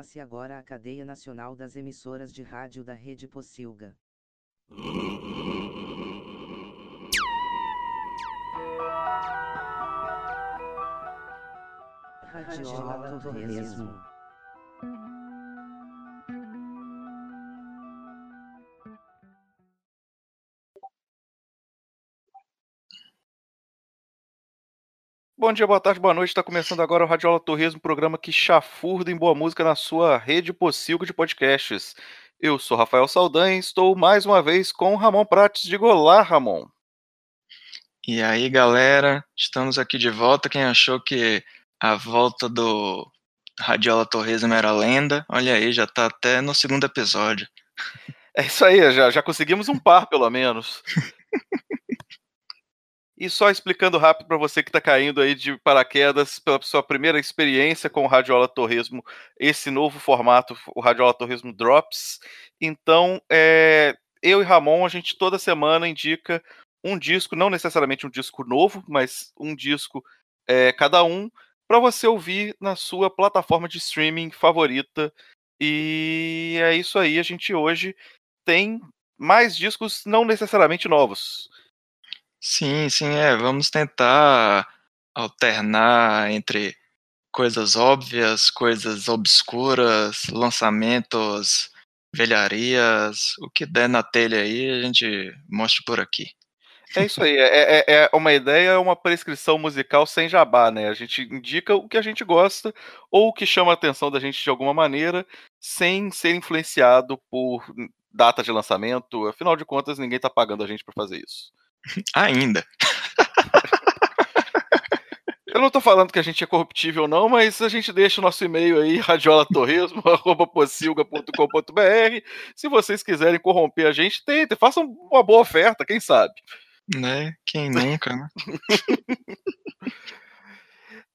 Forma-se agora a cadeia nacional das emissoras de rádio da Rede Pocilga. Radiola Torresmo. Bom dia, boa tarde, boa noite. Está começando agora o Radiola Torresmo, programa que chafurda em boa música na sua rede Pocilga de podcasts. Eu sou Rafael Saldanha e estou mais uma vez com Ramon Prates. Diga olá, Ramon. E aí, galera, estamos aqui de volta. Quem achou que a volta do Radiola Torresmo era lenda, olha aí, já tá até no segundo episódio. É isso aí, já, já conseguimos um par, pelo menos. E só explicando rápido para você que está caindo aí de paraquedas pela sua primeira experiência com o Radiola Torresmo, esse novo formato, o Radiola Torresmo Drops. Então, é, eu e Ramon, a gente toda semana indica um disco, não necessariamente um disco novo, mas um disco é, cada um, para você ouvir na sua plataforma de streaming favorita. E é isso aí, a gente hoje tem mais discos não necessariamente novos. Sim, sim, é. Vamos tentar alternar entre coisas óbvias, coisas obscuras, lançamentos, velharias, o que der na telha aí, a gente mostra por aqui. É isso aí, é, é, é uma ideia, é uma prescrição musical sem jabá, né? A gente indica o que a gente gosta ou o que chama a atenção da gente de alguma maneira, sem ser influenciado por data de lançamento. Afinal de contas, ninguém tá pagando a gente para fazer isso. Ainda. Eu não tô falando que a gente é corruptível, não, mas a gente deixa o nosso e-mail aí, radiolatorresmo.com.br. Se vocês quiserem corromper a gente, tentem, façam uma boa oferta, quem sabe. Né? Quem nunca, né?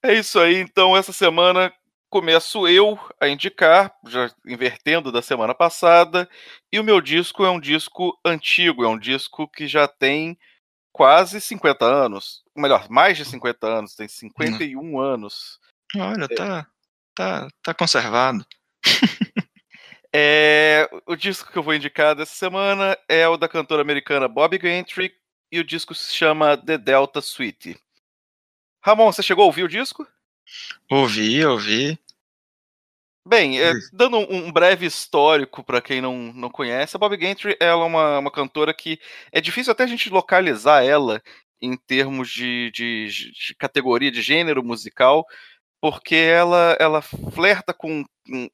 é isso aí, então essa semana começo eu a indicar, já invertendo da semana passada, e o meu disco é um disco antigo, é um disco que já tem quase 50 anos. Melhor, mais de 50 anos, tem 51 hum. anos. Olha, tá, tá, tá conservado. é, o disco que eu vou indicar dessa semana é o da cantora americana Bobby Gentry e o disco se chama The Delta Suite. Ramon, você chegou a ouvir o disco? Ouvi, ouvi. Bem, é, dando um, um, breve histórico para quem não, não conhece, a Bob Gentry ela é uma, uma cantora que é difícil até a gente localizar ela em termos de, de, de categoria de gênero musical, porque ela ela flerta com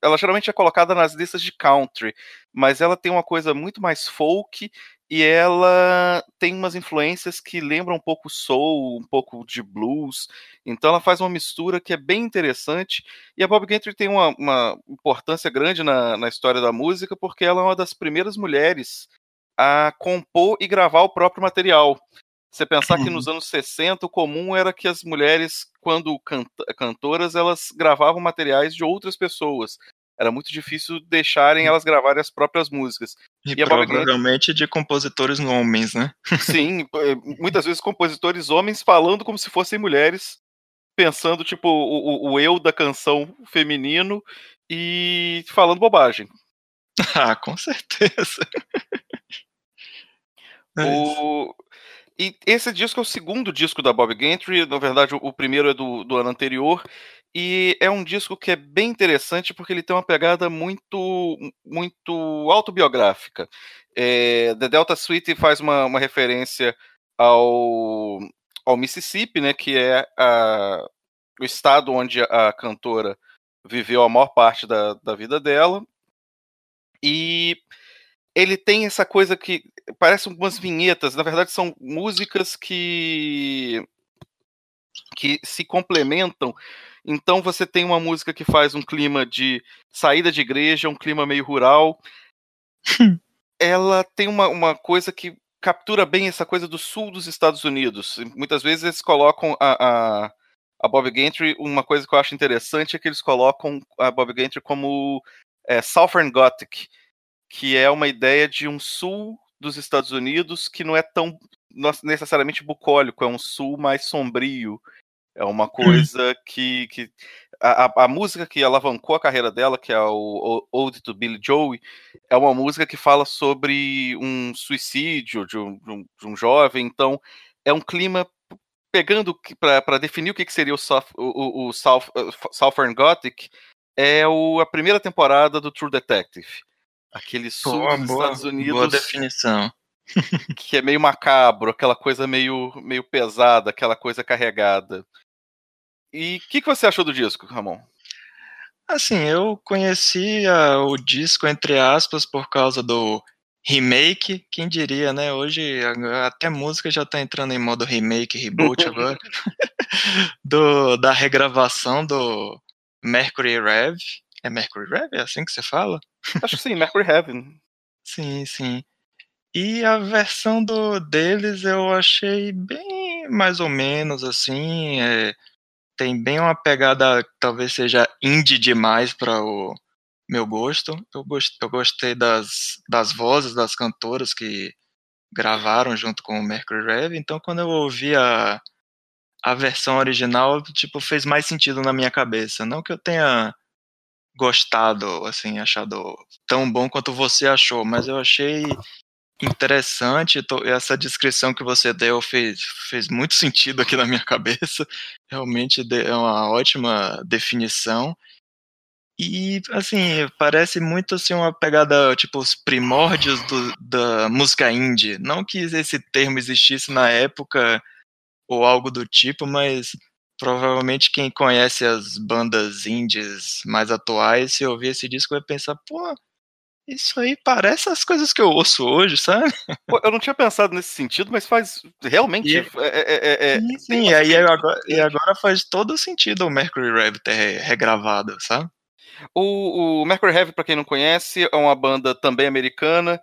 ela geralmente é colocada nas listas de country, mas ela tem uma coisa muito mais folk e ela tem umas influências que lembram um pouco soul, um pouco de blues. Então ela faz uma mistura que é bem interessante. E a Bob Gentry tem uma, uma importância grande na, na história da música, porque ela é uma das primeiras mulheres a compor e gravar o próprio material. Você pensar que nos uhum. anos 60 o comum era que as mulheres, quando cantoras, elas gravavam materiais de outras pessoas era muito difícil deixarem elas gravarem as próprias músicas. E, e provavelmente de compositores homens, né? Sim, eh, muitas vezes compositores homens falando como se fossem mulheres, pensando tipo o, o, eu da canção feminino e falando bobagem. Ah, com certeza. o... E esse disco é o segundo disco da Bob Gentry, na verdade o primeiro é do, do ano anterior, e é um disco que é bem interessante porque ele tem uma pegada muito muito autobiográfica. É, The Delta Suite faz uma, uma referência ao, ao Mississippi, né, que é a, o estado onde a cantora viveu a maior parte da, da vida dela. E ele tem essa coisa que parece umas vinhetas, na verdade são músicas que que se complementam então você tem uma música que faz um clima de saída de igreja, um clima meio rural. Ela tem uma, uma coisa que captura bem essa coisa do sul dos Estados Unidos. Muitas vezes eles colocam a, a, a Bob Gentry, uma coisa que eu acho interessante é que eles colocam a Bob Gentry como é, Southern Gothic, que é uma ideia de um sul dos Estados Unidos que não é tão necessariamente bucólico, é um sul mais sombrio, é uma hum. coisa que, que a, a, música que alavancou a carreira dela, que é o Old to Billy Joe, é uma música que fala sobre um suicídio de um, de um, de um jovem. Então, é um clima pegando para definir o que, que seria o, South, o, o South, Southern Gothic, é o, a primeira temporada do True Detective. Aquele sul boa, dos boa, Estados Unidos. Boa definição. que é meio macabro, aquela coisa meio, meio pesada, aquela coisa carregada. E o que, que você achou do disco, Ramon? Assim, eu conhecia o disco, entre aspas, por causa do remake, quem diria, né? Hoje até música já tá entrando em modo remake, reboot agora. do, da regravação do Mercury Rev. É Mercury Rev? É assim que você fala? Acho que sim, Mercury Heaven. sim, sim. E a versão do deles eu achei bem mais ou menos assim. É, tem bem uma pegada, talvez seja indie demais para o meu gosto. Eu, gost, eu gostei das, das vozes das cantoras que gravaram junto com o Mercury Rev. Então, quando eu ouvi a, a versão original, tipo, fez mais sentido na minha cabeça. Não que eu tenha gostado, assim, achado tão bom quanto você achou, mas eu achei interessante. Essa descrição que você deu fez, fez muito sentido aqui na minha cabeça. Realmente é uma ótima definição. E, assim, parece muito assim uma pegada, tipo, os primórdios do, da música indie. Não que esse termo existisse na época ou algo do tipo, mas provavelmente quem conhece as bandas indies mais atuais, se ouvir esse disco, vai pensar, pô, isso aí parece as coisas que eu ouço hoje, sabe? Pô, eu não tinha pensado nesse sentido, mas faz realmente. E, é, é, é, sim, sim e, aí agora, e agora faz todo sentido o Mercury Rev ter regravado, sabe? O, o Mercury Heavy, para quem não conhece, é uma banda também americana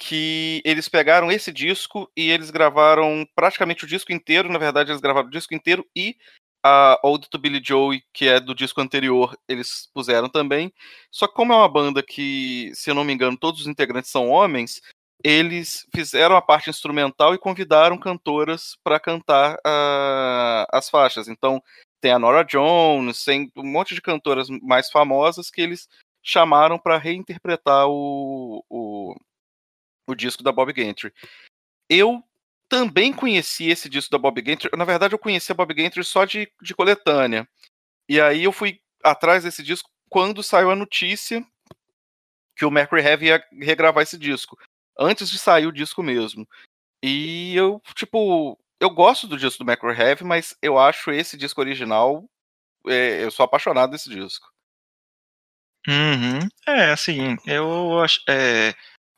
que eles pegaram esse disco e eles gravaram praticamente o disco inteiro. Na verdade, eles gravaram o disco inteiro e a Old to Billy Joe, que é do disco anterior, eles puseram também. Só que como é uma banda que, se eu não me engano, todos os integrantes são homens, eles fizeram a parte instrumental e convidaram cantoras para cantar uh, as faixas. Então, tem a Nora Jones, tem um monte de cantoras mais famosas que eles chamaram para reinterpretar o, o, o disco da Bob Gentry. Eu também conheci esse disco da Bob Gentry. Na verdade, eu conheci a Bob Gentry só de, de coletânea. E aí eu fui atrás desse disco quando saiu a notícia que o Mercury Heavy ia regravar esse disco. Antes de sair o disco mesmo. E eu, tipo, eu gosto do disco do Macro Heavy, mas eu acho esse disco original. É, eu sou apaixonado desse disco. Uhum. É, assim, eu acho. É,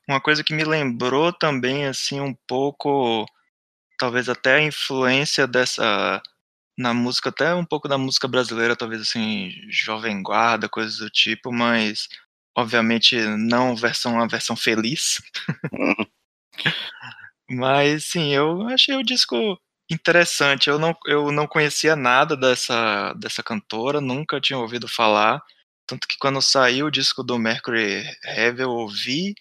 uma coisa que me lembrou também, assim, um pouco. Talvez até a influência dessa. Na música, até um pouco da música brasileira, talvez assim, Jovem Guarda, coisas do tipo, mas obviamente não versão a versão feliz. Mas sim, eu achei o disco interessante. Eu não, eu não conhecia nada dessa, dessa cantora, nunca tinha ouvido falar. Tanto que quando saiu o disco do Mercury Heavy, eu ouvi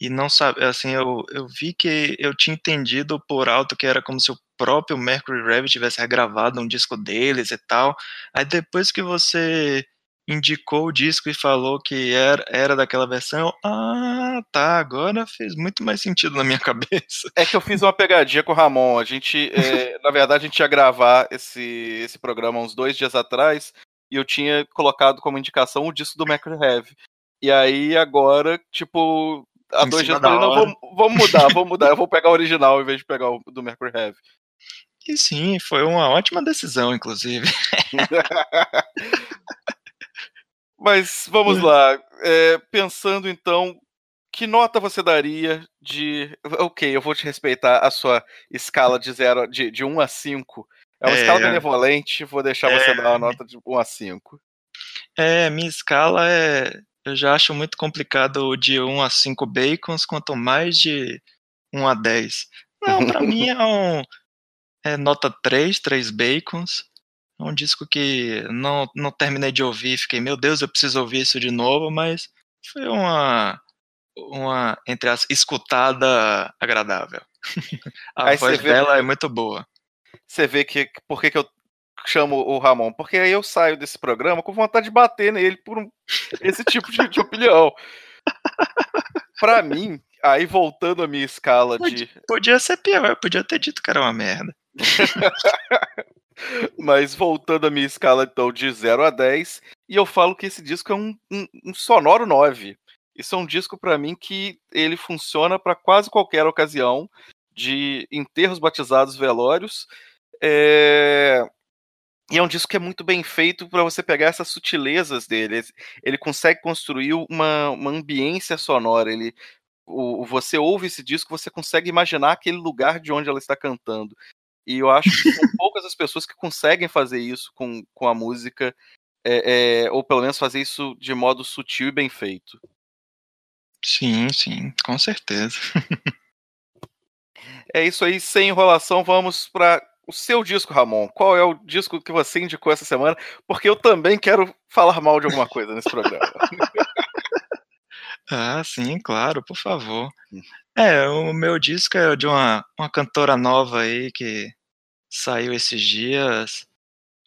e não sabe, assim, eu, eu vi que eu tinha entendido por alto que era como se o próprio Mercury Rev tivesse regravado um disco deles e tal. Aí depois que você indicou o disco e falou que era, era daquela versão, ah, tá, agora fez muito mais sentido na minha cabeça. É que eu fiz uma pegadinha com o Ramon. A gente, é, na verdade, a gente ia gravar esse, esse programa uns dois dias atrás e eu tinha colocado como indicação o disco do Mercury Heavy. E aí agora, tipo, há em dois dias eu falei, não, mudar, vamos mudar. Eu vou pegar o original em vez de pegar o do Mercury Heavy. E sim, foi uma ótima decisão, inclusive. Mas vamos lá. É, pensando então, que nota você daria de. Ok, eu vou te respeitar a sua escala de 0 de, de 1 um a 5. É uma é, escala benevolente, vou deixar é, você dar uma nota de 1 a 5. É, minha escala é. Eu já acho muito complicado o de 1 a 5 bacons, quanto mais de 1 a 10. Não, pra mim é um. É nota 3, 3 bacons. É um disco que não, não terminei de ouvir, fiquei, meu Deus, eu preciso ouvir isso de novo, mas foi uma, uma entre as escutada agradável. A Aí voz dela é muito boa. Você vê que por que, que eu chamo o Ramon? Porque aí eu saio desse programa com vontade de bater nele por um, esse tipo de, de opinião. Pra mim, aí voltando a minha escala Podia, de. podia ser pior, eu podia ter dito que era uma merda. Mas voltando a minha escala, então, de 0 a 10, e eu falo que esse disco é um, um, um sonoro 9. Isso é um disco para mim que ele funciona para quase qualquer ocasião, de enterros batizados, velórios. É... E é um disco que é muito bem feito para você pegar essas sutilezas dele. Ele consegue construir uma, uma ambiência sonora. Ele, o, você ouve esse disco, você consegue imaginar aquele lugar de onde ela está cantando. E eu acho que são poucas as pessoas que conseguem fazer isso com, com a música, é, é, ou pelo menos fazer isso de modo sutil e bem feito. Sim, sim, com certeza. é isso aí, sem enrolação, vamos para o seu disco, Ramon. Qual é o disco que você indicou essa semana? Porque eu também quero falar mal de alguma coisa nesse programa. ah, sim, claro, por favor. Hum. É, o meu disco é de uma, uma cantora nova aí que saiu esses dias.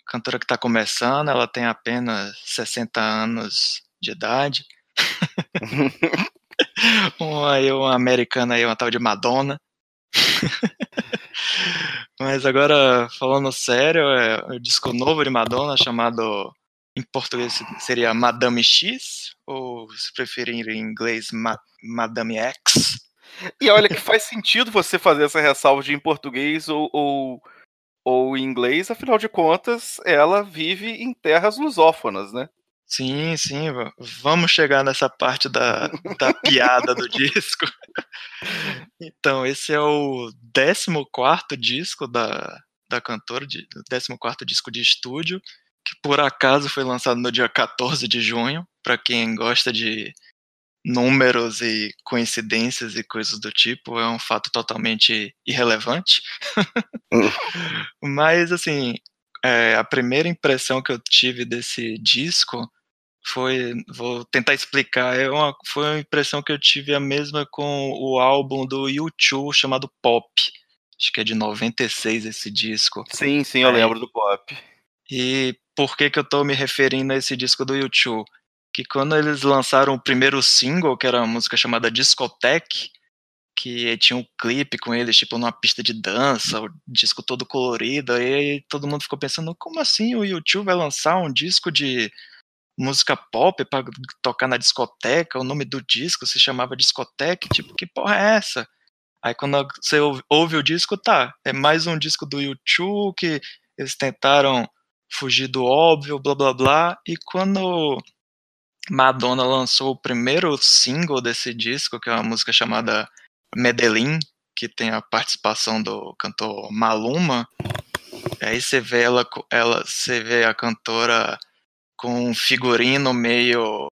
Cantora que está começando, ela tem apenas 60 anos de idade. uma, uma americana aí, uma tal de Madonna. Mas agora, falando sério, é o disco novo de Madonna, chamado em português seria Madame X, ou se preferir em inglês, Ma Madame X. E olha que faz sentido você fazer essa ressalva de em português ou, ou, ou em inglês, afinal de contas, ela vive em terras lusófonas, né? Sim, sim, vamos chegar nessa parte da, da piada do disco. Então, esse é o 14 disco da, da cantora, de, 14 disco de estúdio, que por acaso foi lançado no dia 14 de junho, para quem gosta de números e coincidências e coisas do tipo, é um fato totalmente irrelevante. Mas, assim, é, a primeira impressão que eu tive desse disco foi, vou tentar explicar, é uma, foi uma impressão que eu tive a mesma com o álbum do U2 chamado Pop. Acho que é de 96 esse disco. Sim, sim, eu é. lembro do Pop. E por que que eu tô me referindo a esse disco do U2? Que quando eles lançaram o primeiro single, que era uma música chamada Discotheque, que tinha um clipe com eles, tipo, numa pista de dança, o disco todo colorido, aí todo mundo ficou pensando, como assim o YouTube vai lançar um disco de música pop para tocar na discoteca, o nome do disco se chamava discoteca, tipo, que porra é essa? Aí quando você ouve o disco, tá, é mais um disco do YouTube que eles tentaram fugir do óbvio, blá blá blá, e quando Madonna lançou o primeiro single desse disco, que é uma música chamada Medellín, que tem a participação do cantor Maluma, aí você vê ela, ela você vê a cantora com um figurino meio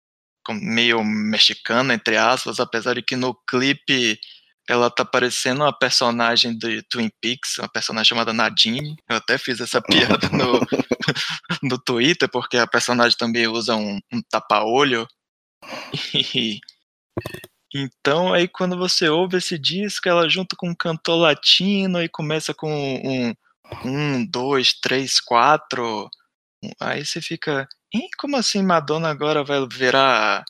meio mexicano, entre aspas, apesar de que no clipe ela tá parecendo uma personagem de Twin Peaks, uma personagem chamada Nadine. Eu até fiz essa piada no, no Twitter, porque a personagem também usa um, um tapa-olho. então, aí quando você ouve esse disco, ela junto com um cantor latino e começa com um, um dois, três, quatro. Aí você fica, e como assim Madonna agora vai virar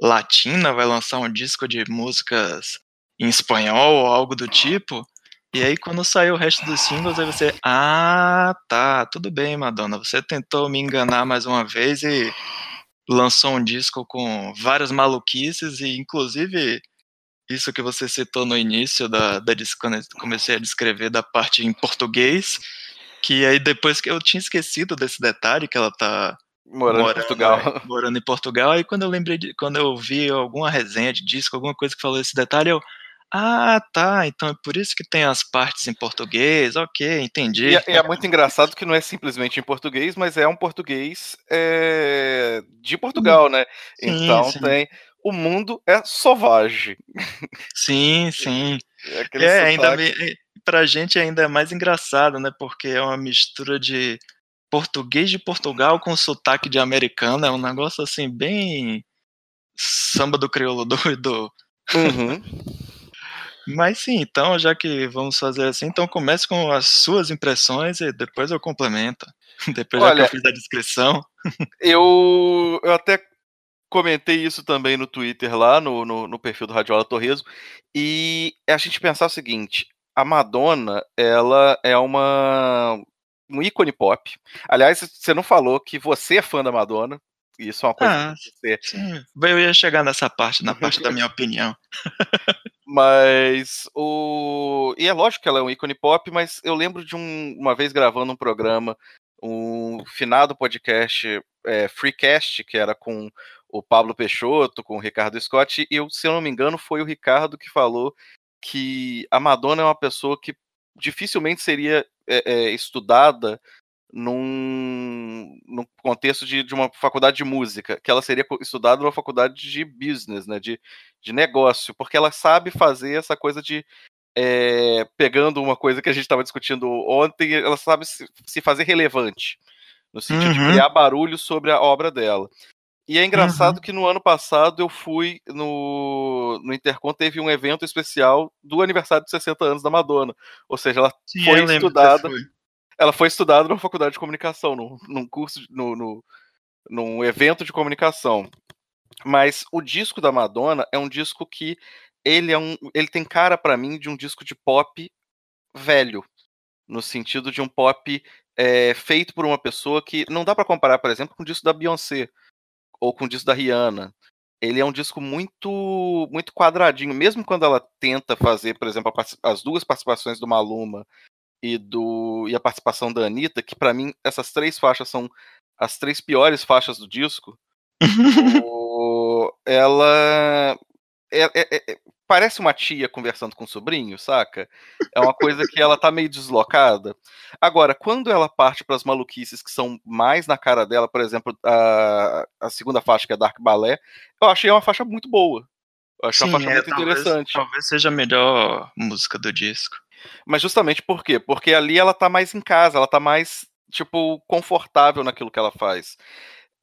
latina, vai lançar um disco de músicas em espanhol ou algo do tipo? E aí quando saiu o resto dos singles, aí você, ah, tá, tudo bem, Madonna, você tentou me enganar mais uma vez e lançou um disco com várias maluquices e inclusive isso que você citou no início da, da quando eu comecei a descrever da parte em português, que aí depois que eu tinha esquecido desse detalhe que ela tá Morando, morando, em Portugal. É, morando em Portugal. Aí quando eu lembrei de. Quando eu vi alguma resenha de disco, alguma coisa que falou esse detalhe, eu. Ah, tá. Então é por isso que tem as partes em português. Ok, entendi. E, é, é muito engraçado que não é simplesmente em português, mas é um português é, de Portugal, né? Sim, então sim. tem. O mundo é sovage. Sim, sim. É, é ainda bem, pra gente ainda é mais engraçado, né? Porque é uma mistura de português de Portugal com sotaque de americano, é um negócio assim bem samba do crioulo doido. Uhum. Mas sim, então, já que vamos fazer assim, então comece com as suas impressões e depois eu complemento. Depois Olha, já que eu fiz a descrição. Eu, eu até comentei isso também no Twitter lá, no, no, no perfil do Radiola Torreso, e a gente pensar o seguinte, a Madonna, ela é uma um ícone pop. Aliás, você não falou que você é fã da Madonna, isso é uma coisa Ah, que você sim. Eu ia chegar nessa parte, na parte da minha opinião. Mas o. E é lógico que ela é um ícone pop, mas eu lembro de um- uma vez gravando um programa, um finado podcast é, Freecast, que era com o Pablo Peixoto, com o Ricardo Scott, e eu, se eu não me engano, foi o Ricardo que falou que a Madonna é uma pessoa que dificilmente seria é, é, estudada num, num contexto de, de uma faculdade de música, que ela seria estudada numa faculdade de business, né, de, de negócio, porque ela sabe fazer essa coisa de é, pegando uma coisa que a gente estava discutindo ontem, ela sabe se, se fazer relevante, no sentido de Uhum. criar barulho sobre a obra dela. E é engraçado que no ano passado eu fui no, no Intercom, teve um evento especial do aniversário de 60 anos da Madonna. Ou seja, ela Sim, foi estudada foi. ela foi estudada numa faculdade de comunicação, num, num curso, no, no, num evento de comunicação. Mas o disco da Madonna é um disco que ele é um, ele tem cara pra mim de um disco de pop velho, no sentido de um pop é, feito por uma pessoa que não dá pra comparar, por exemplo, com o disco da Beyoncé ou com o disco da Rihanna. Ele é um disco muito muito quadradinho, mesmo quando ela tenta fazer, por exemplo, as duas participações do Maluma e do e a participação da Anitta, que pra mim essas três faixas são as três piores faixas do disco. o- ela é- é- é- parece uma tia conversando com o sobrinho, saca? É uma coisa que ela tá meio deslocada. Agora, quando ela parte para as maluquices que são mais na cara dela, por exemplo, a, a segunda faixa, que é Dark Ballet, eu achei uma faixa muito boa. Eu achei uma Sim, faixa é, muito talvez, interessante. talvez seja a melhor música do disco. Mas justamente por quê? Porque ali ela tá mais em casa, ela tá mais, tipo, confortável naquilo que ela faz.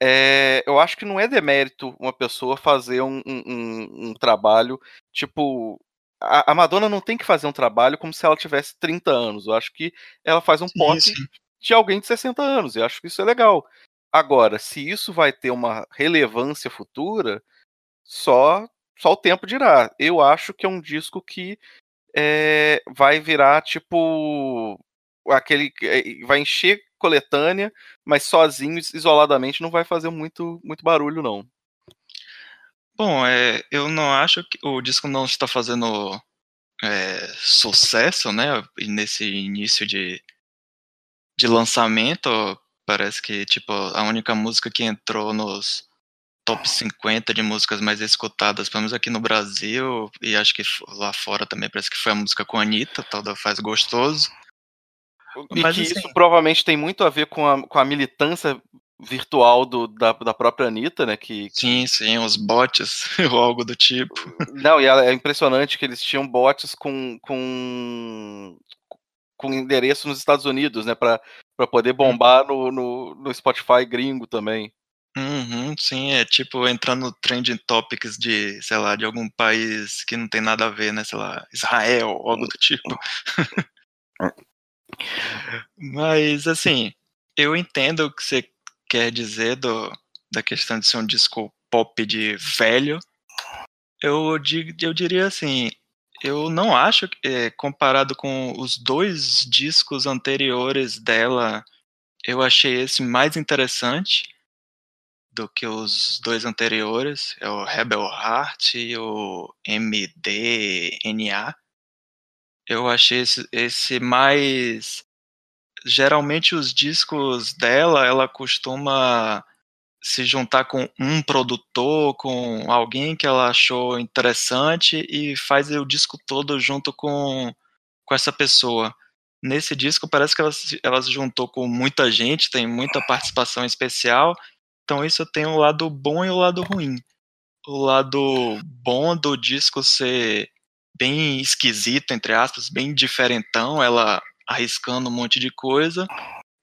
É, eu acho que não é demérito uma pessoa fazer um, um- um- um trabalho, tipo. A, a Madonna não tem que fazer um trabalho como se ela tivesse 30 anos. Eu acho que ela faz um pop de alguém de 60 anos. Eu acho que isso é legal. Agora, se isso vai ter uma relevância futura, só, só o tempo dirá. Eu acho que é um disco que é, vai virar tipo aquele é, vai encher coletânea, mas sozinho, isoladamente, não vai fazer muito, muito barulho, não. Bom, é, eu não acho que o disco não está fazendo é, sucesso, né? Nesse início de, de lançamento, parece que tipo a única música que entrou nos top 50 de músicas mais escutadas, pelo menos aqui no Brasil, e acho que lá fora também parece que foi a música com a Anitta, tal da Faz Gostoso. E Mas, que assim- isso provavelmente tem muito a ver com a, com a militância virtual do, da, da própria Anitta, né? Que, Sim, sim, os bots ou algo do tipo. Não, e é impressionante que eles tinham bots com, com, com endereço nos Estados Unidos, né? Pra, pra poder bombar no, no, no Spotify gringo também. Uhum, sim, é tipo entrando no trending topics de, sei lá, de algum país que não tem nada a ver, né? Sei lá, Israel, ou algo do tipo. Mas, assim, eu entendo o que você quer dizer do, da questão de ser um disco pop de velho. Eu, eu diria assim, eu não acho que, é, comparado com os dois discos anteriores dela, eu achei esse mais interessante do que os dois anteriores, é o Rebel Heart e o MDNA. Eu achei esse, esse mais. Geralmente os discos dela, ela costuma se juntar com um produtor, com alguém que ela achou interessante e faz o disco todo junto com, com essa pessoa. Nesse disco parece que ela, ela se juntou com muita gente, tem muita participação especial, então isso tem o lado bom e o lado ruim. O lado bom do disco ser bem esquisito, entre aspas, bem diferentão, ela arriscando um monte de coisa,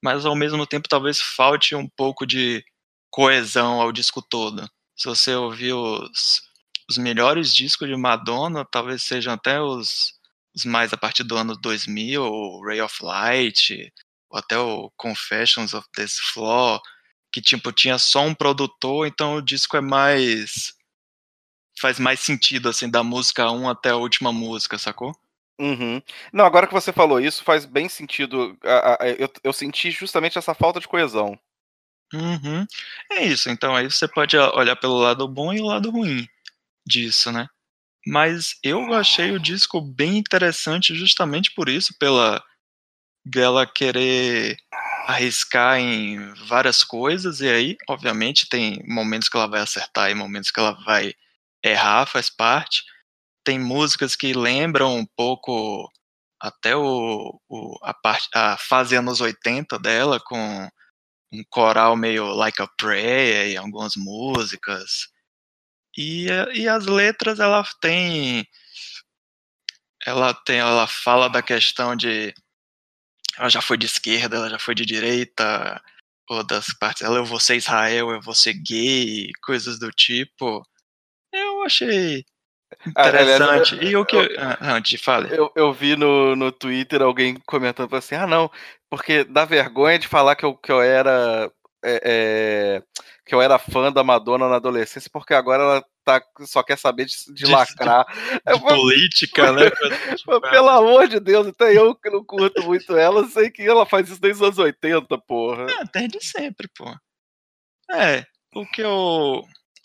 mas ao mesmo tempo talvez falte um pouco de coesão ao disco todo. Se você ouvir os, os melhores discos de Madonna talvez sejam até os, os mais a partir do ano 2000, o Ray of Light, ou até o Confessions of This Flaw, que tipo tinha só um produtor, então o disco é mais faz mais sentido assim da música 1 até a última música, sacou? Uhum. Não, agora que você falou isso, faz bem sentido. Eu, eu senti justamente essa falta de coesão. Uhum. É isso, então aí você pode olhar pelo lado bom e o lado ruim disso, né? Mas eu achei o disco bem interessante justamente por isso, pela dela querer arriscar em várias coisas, e aí, obviamente, tem momentos que ela vai acertar e momentos que ela vai errar, faz parte. Tem músicas que lembram um pouco até o, o a, parte, a fase anos 80 dela, com um coral meio like a prayer em algumas músicas. E, e as letras ela tem ela tem ela fala da questão de ela já foi de esquerda, ela já foi de direita, ou das partes ela eu vou ser Israel, eu vou ser gay, coisas do tipo. Achei ah, interessante. Aliás, eu, e o que. Eu, ah, antes falar. Eu, eu vi no, no Twitter alguém comentando assim: ah, não, porque dá vergonha de falar que eu, que eu era. É, é, que eu era fã da Madonna na adolescência, porque agora ela tá, só quer saber de, de, de lacrar. De, de política, né? Pelo amor de Deus, até eu que não curto muito ela, sei que ela faz isso desde os anos 80, porra. É, desde sempre, pô. É, o que eu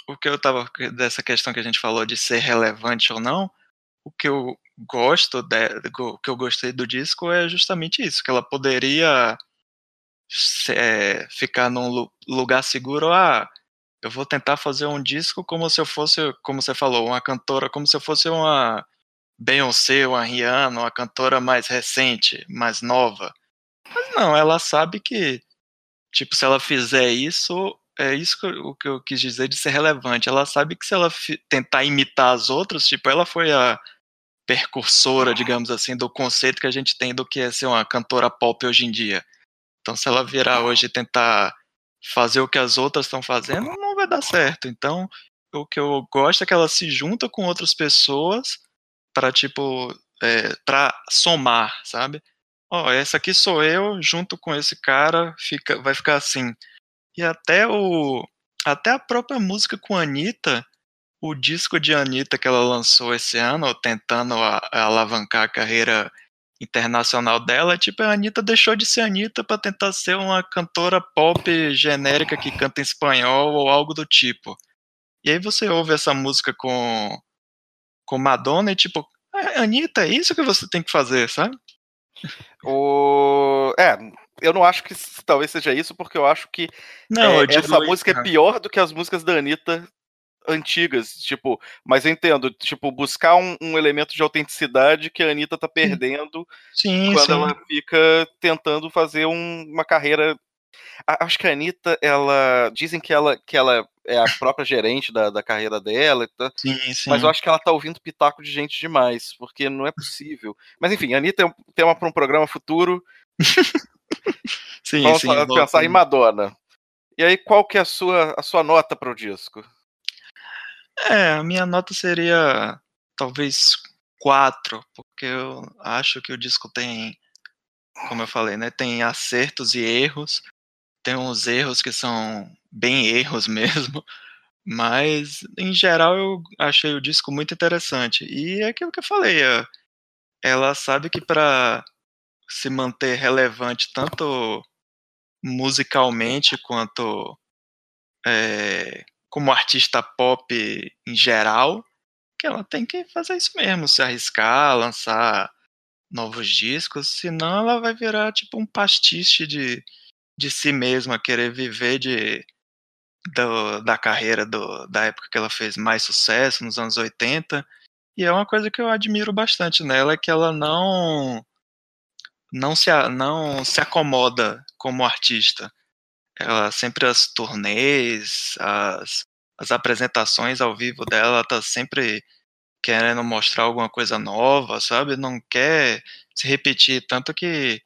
o que eu tava dessa questão que a gente falou de ser relevante ou não, o que eu gosto de, o que eu gostei do disco é justamente isso, que ela poderia é, ficar num lugar seguro, ah, eu vou tentar fazer um disco como se eu fosse, como você falou, uma cantora, como se eu fosse uma Beyoncé, uma Rihanna, uma cantora mais recente, mais nova. Mas não, ela sabe que, tipo, se ela fizer isso, é isso que eu, o que eu quis dizer de ser relevante. Ela sabe que se ela tentar imitar as outras, tipo, ela foi a percursora, digamos assim, do conceito que a gente tem do que é ser uma cantora pop hoje em dia. Então, se ela virar hoje e tentar fazer o que as outras estão fazendo, não vai dar certo. Então, o que eu gosto é que ela se junta com outras pessoas para tipo, é, para somar, sabe? Ó, oh, essa aqui sou eu junto com esse cara, fica, vai ficar assim. E até o até a própria música com a Anitta, o disco de Anitta que ela lançou esse ano, tentando a, a alavancar a carreira internacional dela, tipo, a Anitta deixou de ser Anitta para tentar ser uma cantora pop genérica que canta em espanhol ou algo do tipo. E aí você ouve essa música com, com Madonna e tipo, é, Anitta, é isso que você tem que fazer, sabe? O... É, eu não acho que talvez seja isso, porque eu acho que não, é, essa música é pior do que as músicas da Anitta antigas, tipo, mas eu entendo, tipo, buscar um, um elemento de autenticidade que a Anitta tá perdendo sim, quando sim. ela fica tentando fazer um, uma carreira. Acho que a Anitta, ela. Dizem que ela, que ela é a própria gerente da, da carreira dela, tá? sim, sim. mas eu acho que ela tá ouvindo pitaco de gente demais, porque não é possível. Mas enfim, a Anitta é um tema para um programa futuro. sim, Vamos sim, pensar em Madonna. E aí, qual que é a sua, a sua nota para o disco? É, a minha nota seria talvez 4, porque eu acho que o disco tem, como eu falei, né, tem acertos e erros. Tem uns erros que são bem erros mesmo, mas em geral eu achei o disco muito interessante. E é aquilo que eu falei, é, ela sabe que para se manter relevante tanto musicalmente quanto é, como artista pop em geral, que ela tem que fazer isso mesmo, se arriscar, lançar novos discos, senão ela vai virar tipo um pastiche de, de si mesma, querer viver de do, da carreira do, da época que ela fez mais sucesso, nos anos 80. E é uma coisa que eu admiro bastante nela, é que ela não não se, não se acomoda como artista. Ela sempre as turnês, as, as apresentações ao vivo dela, ela tá sempre querendo mostrar alguma coisa nova, sabe? Não quer se repetir, tanto que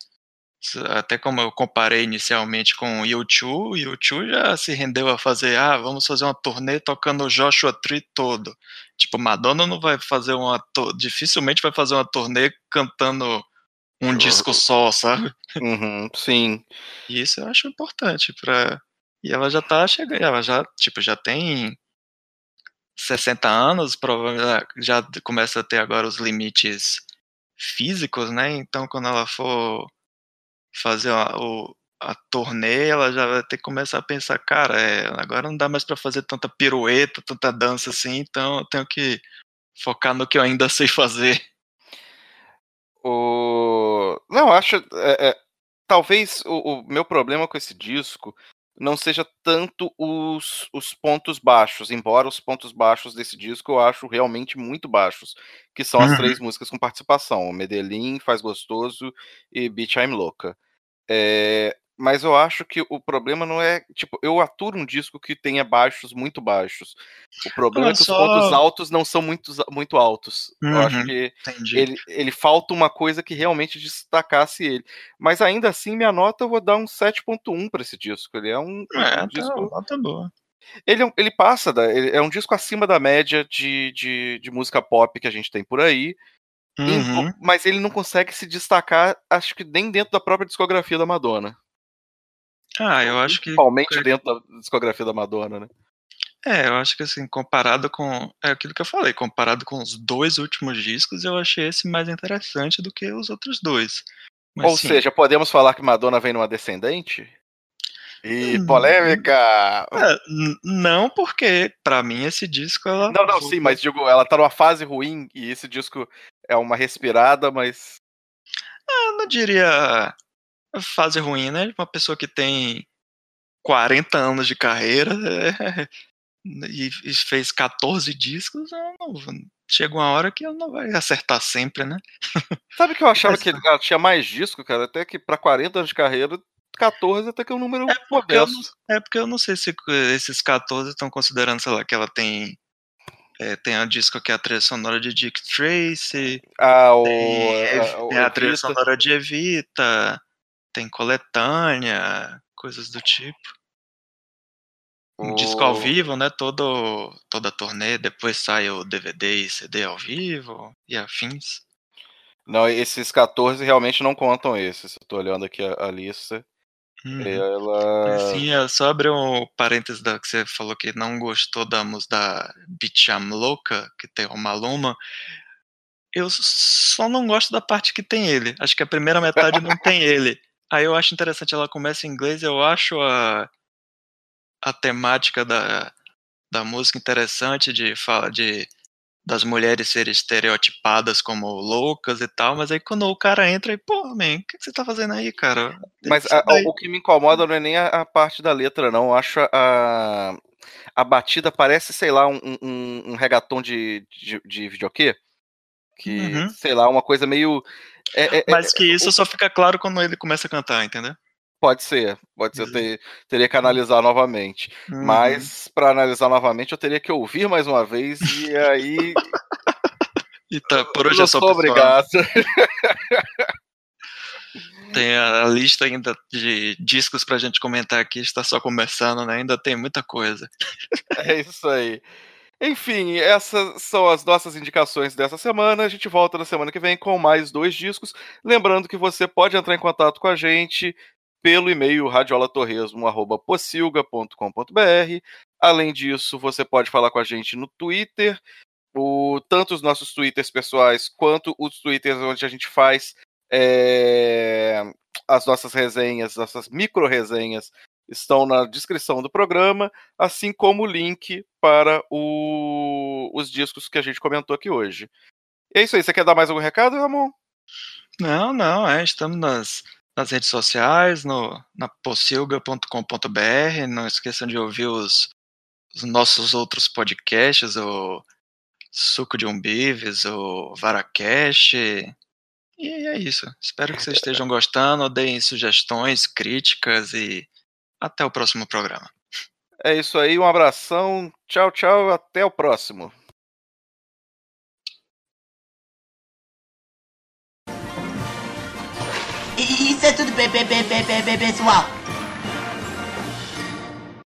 até como eu comparei inicialmente com o YouTube, o YouTube já se rendeu a fazer, ah, vamos fazer uma turnê tocando o Joshua Tree todo. Tipo, Madonna não vai fazer uma, dificilmente vai fazer uma turnê cantando um uhum. disco só, sabe? Uhum, sim. E isso eu acho importante para e ela já tá chegando, ela já, tipo, já tem 60 anos, provavelmente já começa a ter agora os limites físicos, né? Então, quando ela for fazer a, o, a turnê, ela já vai ter que começar a pensar, cara, é, agora não dá mais para fazer tanta pirueta, tanta dança assim, então eu tenho que focar no que eu ainda sei fazer. O... Não, acho. É, é, talvez o, o, meu problema com esse disco não seja tanto os, os pontos baixos, embora os pontos baixos desse disco eu acho realmente muito baixos, que são as uhum. três músicas com participação, Medellín, Faz Gostoso e Beach I'm Louca. É, mas eu acho que o problema não é. Tipo, eu aturo um disco que tenha baixos muito baixos. O problema é que só... os pontos altos não são muito, muito altos. Uhum, eu acho uhum, que ele, ele falta uma coisa que realmente destacasse ele. Mas ainda assim, minha nota eu vou dar um 7.1 para esse disco. Ele é um, é, um disco. Tá, tá boa. Ele, é ele passa, da, ele é um disco acima da média de, de, de música pop que a gente tem por aí. Uhum. Mas ele não consegue se destacar, acho que nem dentro da própria discografia da Madonna. Ah, eu acho que. Principalmente dentro da discografia da Madonna, né? É, eu acho que assim, comparado com. É aquilo que eu falei, comparado com os dois últimos discos, eu achei esse mais interessante do que os outros dois. Mas, Ou assim, seja, podemos falar que Madonna vem numa descendente? E hum, polêmica! É, não, porque para mim esse disco ela. Não, não, sim, mas digo, ela tá numa fase ruim e esse disco é uma respirada, mas. Ah, eu não diria fase ruim, né? Uma pessoa que tem 40 anos de carreira é, e, e, fez 14 discos, não, chega uma hora que ela não vai acertar sempre, né? Sabe que eu achava que ela tinha mais disco, cara? Até que para 40 anos de carreira, 14 até que é um número é porque, não, é porque eu não sei se esses 14 estão considerando, sei lá, que ela tem é, tem a disco que é a trilha sonora de Dick Tracy. Ah, o, tem, a, o, tem a trilha sonora de Evita tem coletânea, coisas do tipo. Um disco ao vivo, né? Todo, toda a turnê, depois sai o DVD e CD ao vivo e afins. Não, esses 14 realmente não contam esses. Eu tô olhando aqui a, a lista. Uhum. Ela. Sim, é só abrir um parênteses da que você falou que não gostou da música da Bicham Louca, que tem o Maluma. Eu só não gosto da parte que tem ele. Acho que a primeira metade não tem ele. Aí eu acho interessante, ela começa em inglês, eu acho a, a temática da, da música interessante de fala de das mulheres serem estereotipadas como loucas e tal, mas aí quando o cara entra e, pô, man, o que, você tá fazendo aí, cara? Mas a, o que me incomoda não é nem a, a, parte da letra, não. Eu acho a, a batida parece, sei lá, um, um, um reggaeton de, de, de videokê. Que, uhum. sei lá, uma coisa meio é, é, é, Mas que isso o... só fica claro quando ele começa a cantar, entendeu? Pode ser, pode ser, eu ter, teria que analisar novamente. Uhum. Mas para analisar novamente eu teria que ouvir mais uma vez e aí. e tá, por hoje é só obrigado. Tem a lista ainda de discos pra gente comentar aqui, está só começando, né? Ainda tem muita coisa. É isso aí. Enfim, essas são as nossas indicações dessa semana. A gente volta na semana que vem com mais dois discos. Lembrando que você pode entrar em contato com a gente pelo e-mail radiolatorresmo.pocilga.com.br. Além disso, você pode falar com a gente no Twitter, o, tanto os nossos Twitters pessoais quanto os Twitters onde a gente faz é, as nossas resenhas, nossas micro resenhas estão na descrição do programa, assim como o link para o, os discos que a gente comentou aqui hoje. É isso aí. Você quer dar mais algum recado, Ramon? Não, não. É, estamos nas, nas redes sociais, no, na pocilga.com.br. Não esqueçam de ouvir os, os, nossos outros podcasts, o Suco de Umbives, o Varacash. E é isso. Espero que vocês estejam gostando. Deem sugestões, críticas e até o próximo programa. É isso aí, um abração. Tchau, tchau. Até o próximo. Isso é tudo, pessoal.